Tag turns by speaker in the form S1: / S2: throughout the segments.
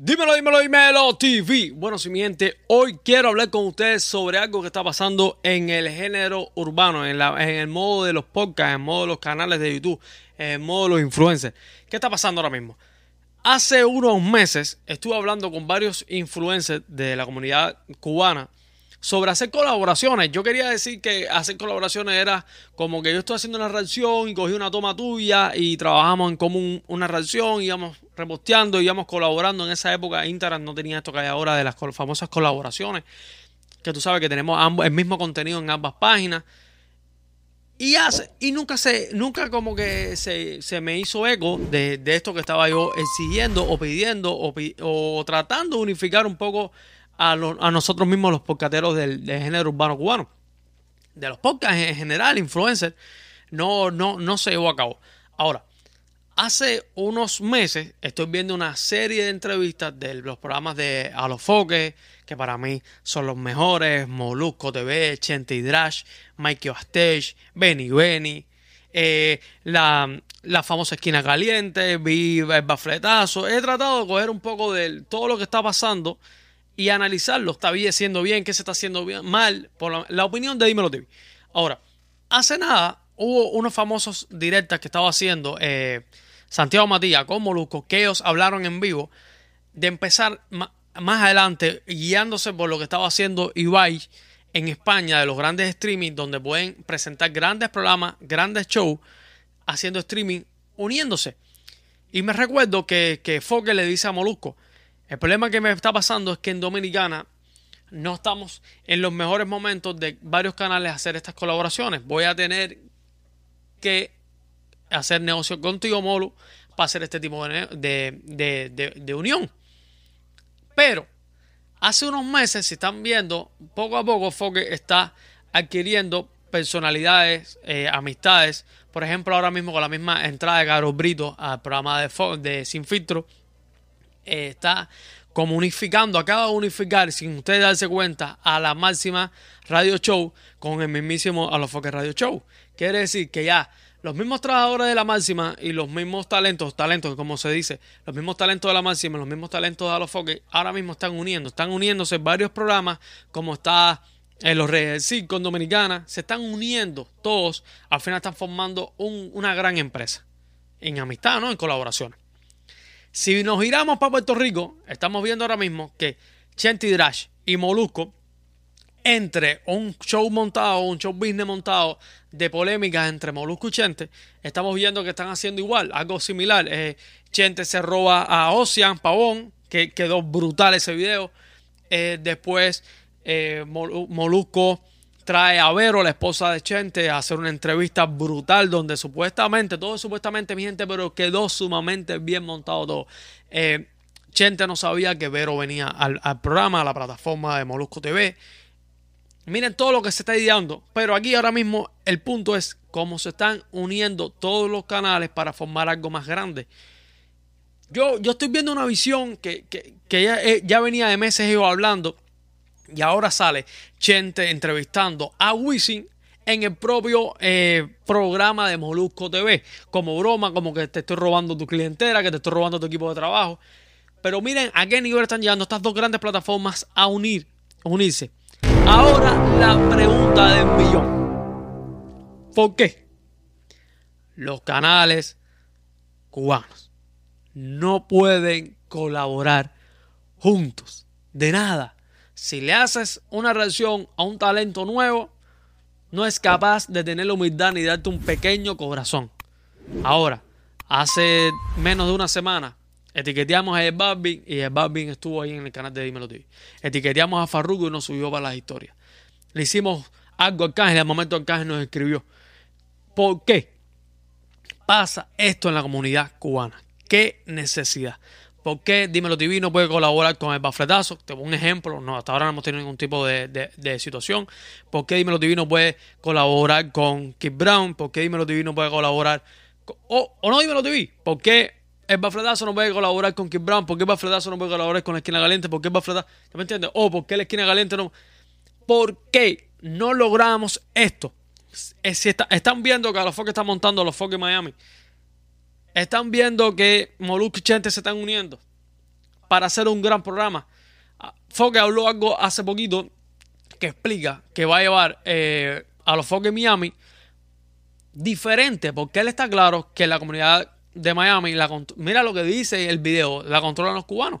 S1: Dímelo, dímelo, dímelo, TV. Bueno, si mi gente, hoy quiero hablar con ustedes sobre algo que está pasando en el género urbano, en, la, en el modo de los podcasts, en el modo de los canales de YouTube, en el modo de los influencers. ¿Qué está pasando ahora mismo? Hace unos meses estuve hablando con varios influencers de la comunidad cubana sobre hacer colaboraciones. Yo quería decir que hacer colaboraciones era como que yo estoy haciendo una reacción y cogí una toma tuya y trabajamos en común una reacción, íbamos reposteando, íbamos colaborando. En esa época Instagram no tenía esto que hay ahora de las famosas colaboraciones, que tú sabes que tenemos ambos, el mismo contenido en ambas páginas. Y, hace, y nunca se, nunca como que se, se me hizo eco de, de, esto que estaba yo exigiendo o pidiendo o, o tratando de unificar un poco a, a nosotros mismos los podcasteros del, género urbano cubano. De los podcasts en general, influencers, no, no, no se llevó a cabo. Ahora, hace unos meses estoy viendo una serie de entrevistas de los programas de Alofoque, que para mí son los mejores, Molusco TV, Chente y Drash, Mikey Stage, Benny Benny, eh, la, la, famosa esquina caliente, vi el bafletazo. He tratado de coger un poco de todo lo que está pasando y analizarlo. ¿Está bien, siendo bien? ¿Qué se está haciendo bien, mal? Por la, opinión de Dímelo TV. Ahora, hace nada hubo unos famosos directas que estaba haciendo eh, Santiago Matías con Molusco, que ellos hablaron en vivo de empezar más adelante guiándose por lo que estaba haciendo Ibai en España de los grandes streaming donde pueden presentar grandes programas, grandes shows haciendo streaming uniéndose. Y me recuerdo que, que Fokker le dice a Molusco, el problema que me está pasando es que en Dominicana no estamos en los mejores momentos de varios canales hacer estas colaboraciones. Voy a tener que hacer negocio contigo, Molu, para hacer este tipo de, unión. Pero hace unos meses, si están viendo, poco a poco Foque está adquiriendo personalidades, eh, amistades. Por ejemplo, ahora mismo con la misma entrada de Carlos Brito al programa de, de Sin Filtro eh, está como unificando, acaba de unificar, sin ustedes darse cuenta, a la máxima radio show con el mismísimo a los Foques Radio Show. Quiere decir que ya los mismos trabajadores de la máxima y los mismos talentos, talentos como se dice, los mismos talentos de la máxima, los mismos talentos de a los Foques, ahora mismo están uniendo, están uniéndose varios programas, como está en eh, los Reyes del Circo en Dominicana, se están uniendo todos, al final están formando una gran empresa, en amistad, ¿no? En colaboraciones. Si nos giramos para Puerto Rico, estamos viendo ahora mismo que Chente Drash y Molusco, entre un show montado, un show business montado de polémicas entre Molusco y Chente, estamos viendo que están haciendo igual, algo similar. Eh, Chente se roba a Ocean Pavón, que quedó brutal ese video. Eh, después eh, Molusco trae a Vero, la esposa de Chente, a hacer una entrevista brutal donde supuestamente, todo supuestamente, mi gente, pero quedó sumamente bien montado todo. Eh, Chente no sabía que Vero venía al, programa, a la plataforma de Molusco TV. Miren todo lo que se está ideando, pero aquí ahora mismo el punto es cómo se están uniendo todos los canales para formar algo más grande. Yo, yo estoy viendo una visión que, ya, eh, ya venía de meses yo hablando y ahora sale Chente entrevistando a Wisin en el propio eh, programa de Molusco TV. Como broma, como que te estoy robando tu clientela, que te estoy robando tu equipo de trabajo. Pero miren a qué nivel están llegando estas dos grandes plataformas a unir, a unirse. Ahora la pregunta del millón. ¿Por qué? Los canales cubanos no pueden colaborar juntos. De nada si le haces una reacción a un talento nuevo, no es capaz de tener la humildad ni darte un pequeño corazón. Ahora, hace menos de una semana, etiqueteamos a Barbie y el Barbie estuvo ahí en el canal de Dímelo TV. Etiqueteamos a Farruko y nos subió para las historias. Le hicimos algo al Arcángel y al momento Arcángel nos escribió. ¿Por qué pasa esto en la comunidad cubana? ¿Qué necesidad? ¿Por qué Dímelo TV no puede colaborar con el bafletazo? Te pongo un ejemplo, no, hasta ahora no hemos tenido ningún tipo de, situación. ¿Por qué Dímelo TV no puede colaborar con Kid Brown? ¿Por qué Dímelo TV no puede colaborar con, o, no Dímelo TV? ¿Por qué el bafletazo no puede colaborar con Kid Brown? ¿Por qué el bafletazo no puede colaborar con la esquina caliente? ¿Por qué el bafletazo? ¿Me entiendes? O ¿por qué la esquina caliente no? ¿Por qué no logramos esto? Si están viendo que a los foques están montando los foques Miami están viendo que Molusco y Chente se están uniendo para hacer un gran programa. Ah, Foque habló algo hace poquito que explica que va a llevar eh, a los Foques Miami diferente, porque él está claro que la comunidad de Miami, la, mira lo que dice el video, la controlan los cubanos.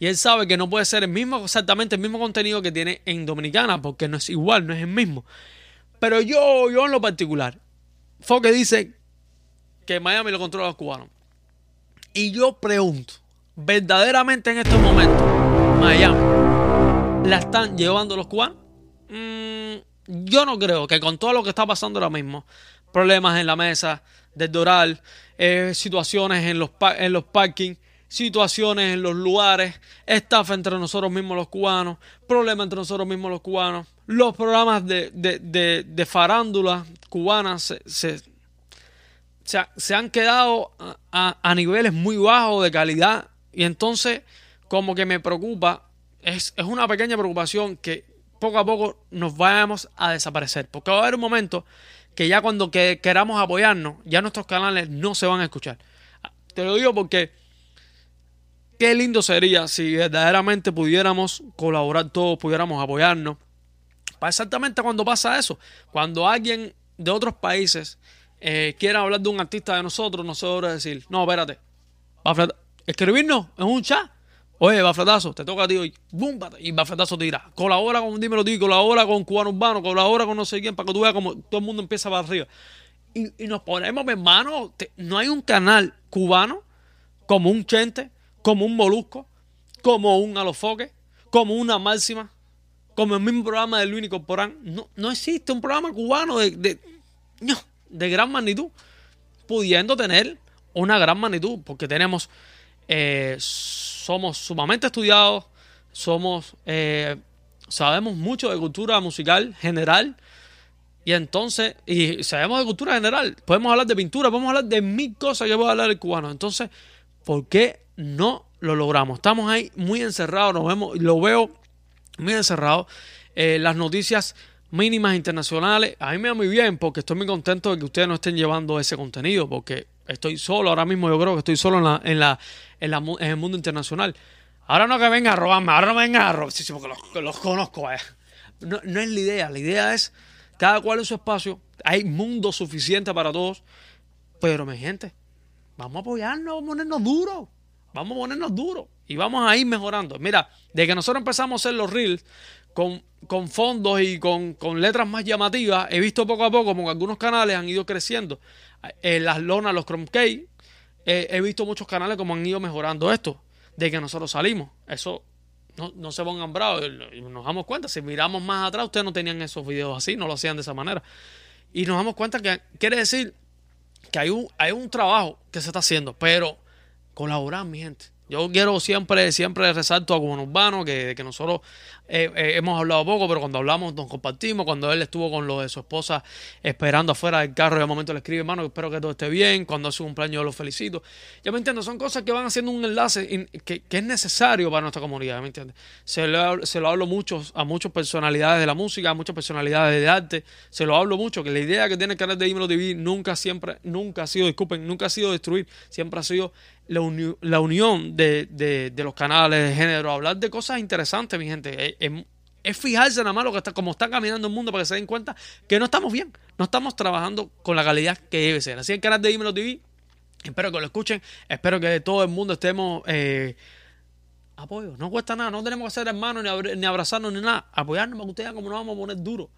S1: Y él sabe que no puede ser el mismo, exactamente el mismo contenido que tiene en Dominicana, porque no es igual, no es el mismo. Pero yo, yo en lo particular, Foque dice que Miami lo controla los cubanos. Y yo pregunto, ¿verdaderamente en estos momentos Miami la están llevando los cubanos? Mm, yo no creo que con todo lo que está pasando ahora mismo, problemas en la mesa, del Doral, eh, situaciones en los, en los parkings, situaciones en los lugares, estafa entre nosotros mismos los cubanos, problemas entre nosotros mismos los cubanos, los programas de, de, de, farándula cubanas se, se, han quedado a, niveles muy bajos de calidad y entonces como que me preocupa, es, es una pequeña preocupación que poco a poco nos vayamos a desaparecer, porque va a haber un momento que ya cuando que queramos apoyarnos, ya nuestros canales no se van a escuchar. Te lo digo porque qué lindo sería si verdaderamente pudiéramos colaborar todos, pudiéramos apoyarnos. Exactamente cuando pasa eso, cuando alguien de otros países eh, quiera hablar de un artista de nosotros, nosotros decir, no, espérate, escribirnos en un chat Oye, Bafletazo, te toca a ti hoy. ¡Bum! Y Bafletazo te dirá. Colabora con Dímelo Ti, colabora con Cubano Urbano, colabora con no sé quién, para que tú veas como todo el mundo empieza para arriba. Y, nos ponemos, hermano, no hay un canal cubano como un Chente, como un Molusco, como un Alofoque, como una Máxima, como el mismo programa de Luis Corporán. No, no existe un programa cubano de, de, de gran magnitud, pudiendo tener una gran magnitud, porque tenemos eh, somos sumamente estudiados, somos, eh, sabemos mucho de cultura musical general. Y entonces, y sabemos de cultura general, podemos hablar de pintura, podemos hablar de mil cosas que puede hablar el cubano. Entonces, ¿por qué no lo logramos? Estamos ahí muy encerrados, nos vemos, lo veo muy encerrado. Eh, las noticias mínimas internacionales, a mí me va muy bien porque estoy muy contento de que ustedes no estén llevando ese contenido, porque estoy solo, ahora mismo yo creo que estoy solo en, la, en, la, en, la, en el mundo internacional. Ahora no que venga a robarme, ahora no venga a robar, sí, porque los, los conozco. Eh. No, no, es la idea, la idea es cada cual en su espacio, hay mundo suficiente para todos, pero mi gente, vamos a apoyarnos, vamos a ponernos duros, vamos a ponernos duros y vamos a ir mejorando. Mira, de que nosotros empezamos a hacer los reels con, con fondos y con, con letras más llamativas, he visto poco a poco como algunos canales han ido creciendo en las lonas, los Chrome he visto muchos canales como han ido mejorando esto, de que nosotros salimos. Eso no, no se pongan bravos, nos damos cuenta, si miramos más atrás, ustedes no tenían esos videos así, no lo hacían de esa manera. Y nos damos cuenta que quiere decir que hay un, hay un trabajo que se está haciendo, pero colaborar, mi gente. Yo quiero siempre, siempre resalto a Cubano Urbano, que, que nosotros eh, eh, hemos hablado poco, pero cuando hablamos nos compartimos. Cuando él estuvo con lo de su esposa esperando afuera del carro, de momento le escribe, hermano, espero que todo esté bien. Cuando hace un cumpleaños yo lo felicito. Ya me entiendo, son cosas que van haciendo un enlace que, es necesario para nuestra comunidad, ¿me entiendes? Se lo, se lo hablo mucho a muchas personalidades de la música, a muchas personalidades de arte. Se lo hablo mucho, que la idea que tiene el canal de Dímelo TV nunca, siempre, nunca ha sido, disculpen, nunca ha sido destruir, siempre ha sido la, la unión de, de, de, los canales de género, hablar de cosas interesantes, mi gente. Es, fijarse nada más lo que está, como está caminando el mundo para que se den cuenta que no estamos bien, no estamos trabajando con la calidad que debe ser. Así el canal de Dímelo TV, espero que lo escuchen, espero que todo el mundo estemos... Eh, apoyo, no cuesta nada, no tenemos que ser hermanos ni, abrazarnos ni nada, apoyarnos para que ustedes como nos vamos a poner duro.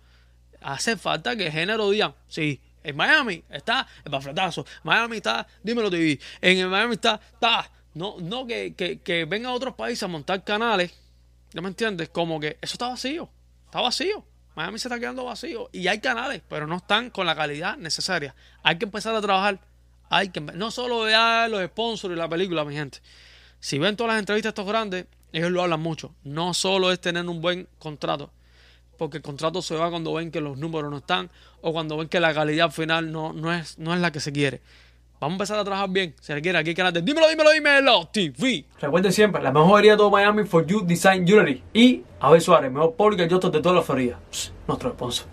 S1: Hace falta que el género diga, sí, en Miami está el bafletazo. Miami está, dímelo TV. En Miami está, está. No, no que, que, que vengan a otros países a montar canales. ¿Ya me entiendes? Como que eso está vacío. Está vacío. Miami se está quedando vacío. Y hay canales, pero no están con la calidad necesaria. Hay que empezar a trabajar. Hay que no solo ver los sponsors y la película, mi gente. Si ven todas las entrevistas estos grandes, ellos lo hablan mucho. No solo es tener un buen contrato porque el contrato se va cuando ven que los números no están o cuando ven que la calidad final no, no, es, no es la que se quiere. Vamos a empezar a trabajar bien. Si quiere, aquí canal de Dímelo, Dímelo, Dímelo TV. Recuerden siempre, la mejor herida de todo Miami for You Design Jewelry. Y Abel Suárez, mejor público y de toda la Florida. Nuestro sponsor.